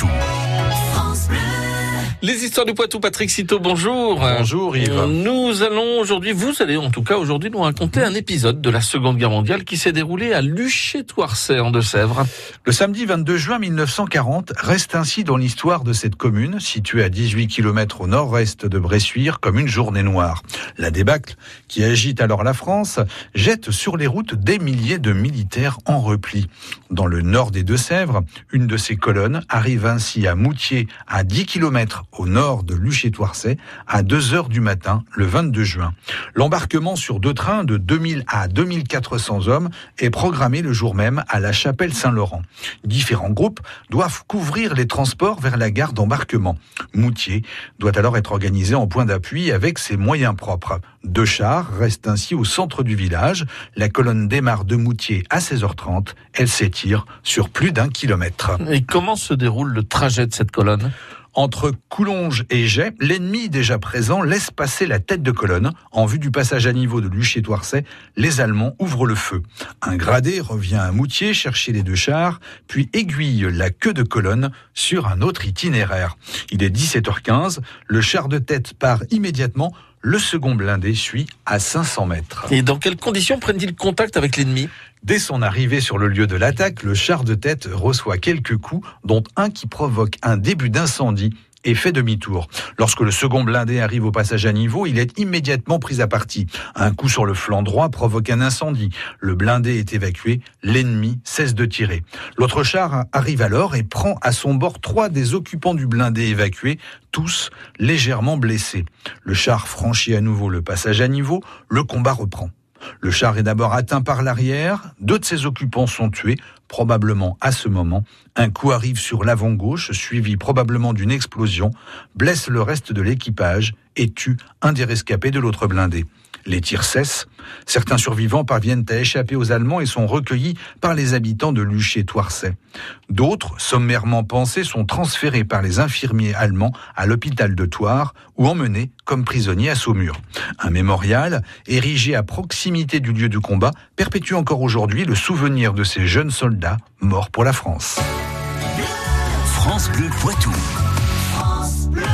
Poitou. Les histoires du Poitou, Patrick Citeau, bonjour. Bonjour Yves. Nous allons aujourd'hui, vous allez en tout cas aujourd'hui nous raconter un épisode de la Seconde Guerre mondiale qui s'est déroulé à Luché-Toircet en Deux-Sèvres. Le samedi 22 juin 1940 reste ainsi dans l'histoire de cette commune, située à 18 km au nord-est de Bressuire, comme une journée noire. La débâcle, qui agite alors la France, jette sur les routes des milliers de militaires en repli. Dans le nord des Deux-Sèvres, une de ces colonnes arrive ainsi à Moutier, à 10 km au nord de Luché-Toircet, à 2 heures du matin, le 22 juin. L'embarquement sur deux trains de 2000 à 2400 hommes est programmé le jour même à la chapelle Saint-Laurent. Différents groupes doivent couvrir les transports vers la gare d'embarquement. Moutier doit alors être organisé en point d'appui avec ses moyens propres. Deux chars restent ainsi au centre du village. La colonne démarre de Moutier à 16h30. Elle s'étire sur plus d'un kilomètre. Et comment se déroule le trajet de cette colonne? Entre Coulonges et Jais, l'ennemi déjà présent laisse passer la tête de colonne. En vue du passage à niveau de Luché-Toircet, les Allemands ouvrent le feu. Un gradé revient à Moutier chercher les deux chars, puis aiguille la queue de colonne sur un autre itinéraire. Il est 17h15, le char de tête part immédiatement, le second blindé suit à 500 mètres. Et dans quelles conditions prennent-ils contact avec l'ennemi? Dès son arrivée sur le lieu de l'attaque, le char de tête reçoit quelques coups, dont un qui provoque un début d'incendie et fait demi-tour. Lorsque le second blindé arrive au passage à niveau, il est immédiatement pris à partie. Un coup sur le flanc droit provoque un incendie. Le blindé est évacué, l'ennemi cesse de tirer. L'autre char arrive alors et prend à son bord trois des occupants du blindé évacués, tous légèrement blessés. Le char franchit à nouveau le passage à niveau, le combat reprend. Le char est d'abord atteint par l'arrière, deux de ses occupants sont tués, probablement à ce moment. Un coup arrive sur l'avant gauche, suivi probablement d'une explosion, blesse le reste de l'équipage et tue un des rescapés de l'autre blindé? Les tirs cessent. Certains survivants parviennent à échapper aux Allemands et sont recueillis par les habitants de Luché-Toircet. D'autres, sommairement pensés, sont transférés par les infirmiers allemands à l'hôpital de Toire ou emmenés comme prisonniers à Saumur. Un mémorial, érigé à proximité du lieu du combat, perpétue encore aujourd'hui le souvenir de ces jeunes soldats morts pour la France. France Bleu Poitou.